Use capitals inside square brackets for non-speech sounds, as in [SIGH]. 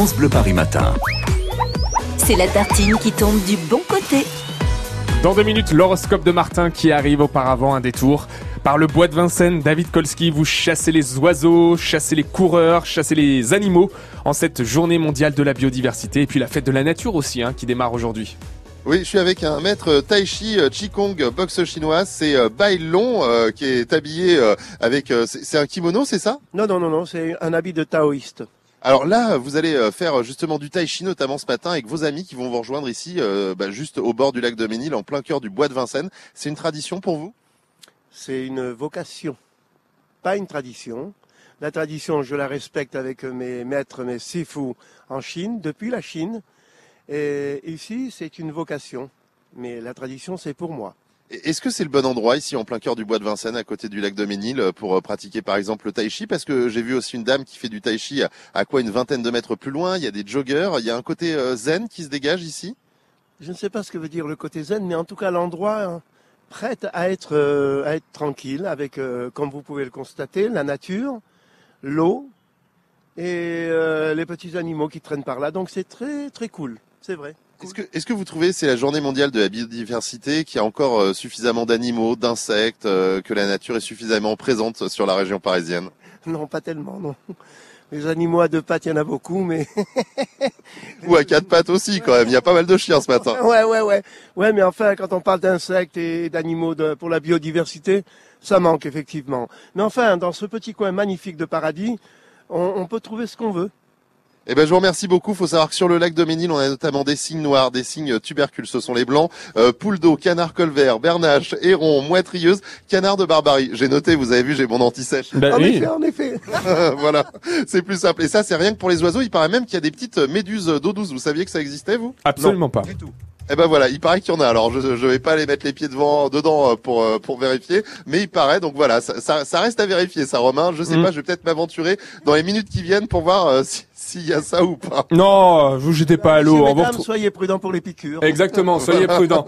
France Bleu Paris Matin. C'est la tartine qui tombe du bon côté. Dans deux minutes, l'horoscope de Martin qui arrive auparavant un détour. Par le bois de Vincennes, David Kolski, vous chassez les oiseaux, chassez les coureurs, chassez les animaux en cette journée mondiale de la biodiversité et puis la fête de la nature aussi hein, qui démarre aujourd'hui. Oui, je suis avec un maître Tai Chi euh, Qigong boxe chinoise. C'est euh, Bai Long euh, qui est habillé euh, avec. euh, c'est c'est un kimono, c'est ça? Non, non, non, non, c'est un habit de taoïste. Alors là, vous allez euh, faire justement du Tai Chi notamment ce matin avec vos amis qui vont vous rejoindre ici, euh, bah, juste au bord du lac de Ménil, en plein cœur du bois de Vincennes. C'est une tradition pour vous? C'est une vocation, pas une tradition. La tradition, je la respecte avec mes maîtres, mes sifu en Chine, depuis la Chine. Et ici, c'est une vocation. Mais la tradition, c'est pour moi. Est-ce que c'est le bon endroit ici en plein cœur du bois de Vincennes, à côté du lac de Ménil, pour euh, pratiquer par exemple le Tai Chi? Parce que j'ai vu aussi une dame qui fait du Tai Chi à, quoi une vingtaine de mètres plus loin. Il y a des joggers. Il y a un côté euh, zen qui se dégage ici? Je ne sais pas ce que veut dire le côté zen, mais en tout cas, l'endroit hein, prête à être, euh, à être tranquille avec, comme vous pouvez le constater, la nature, l'eau et les petits animaux qui traînent par là. Donc c'est très, très cool. C'est vrai. Est-ce que, est-ce que vous trouvez c'est la journée mondiale de la biodiversité qu'il y a encore euh, suffisamment d'animaux, d'insectes, euh, que la nature est suffisamment présente sur la région parisienne? [LAUGHS] Non, pas tellement, non. Les animaux à deux pattes, il y en a beaucoup, mais [LAUGHS] Ou à quatre pattes aussi quand même, il y a pas mal de chiens ce matin. [LAUGHS] ouais, ouais, ouais, ouais. Mais enfin, quand on parle d'insectes et d'animaux pour la biodiversité, ça manque effectivement. Mais enfin, dans ce petit coin magnifique de paradis, on, on peut trouver ce qu'on veut. Eh ben je vous remercie beaucoup. Faut savoir que sur le lac de Ménil, on a notamment des signes noirs, des signes tubercules, ce sont les blancs, euh, poule d'eau, canard colvert, bernache, héron, moitrieuse, canard de barbarie. J'ai noté, vous avez vu, j'ai mon anti-sèche. Bah en oui. effet, en effet. [LAUGHS] voilà, c'est plus simple. Et ça, c'est rien que pour les oiseaux. Il paraît même qu'il y a des petites méduses d'eau douce. Vous saviez que ça existait, vous? Absolument pas. Du tout. Eh ben voilà, il paraît qu'il y en a. Alors je je vais pas aller mettre les pieds devant dedans euh, pour euh, pour vérifier, mais il paraît donc voilà, ça ça, ça reste à vérifier ça Romain. Je sais Mm. pas, je vais peut-être m'aventurer dans les minutes qui viennent pour voir euh, si- s'il y a ça ou pas. Non, vous jetez pas à l'eau. Soyez prudents pour les piqûres. Exactement, soyez [LAUGHS] prudents.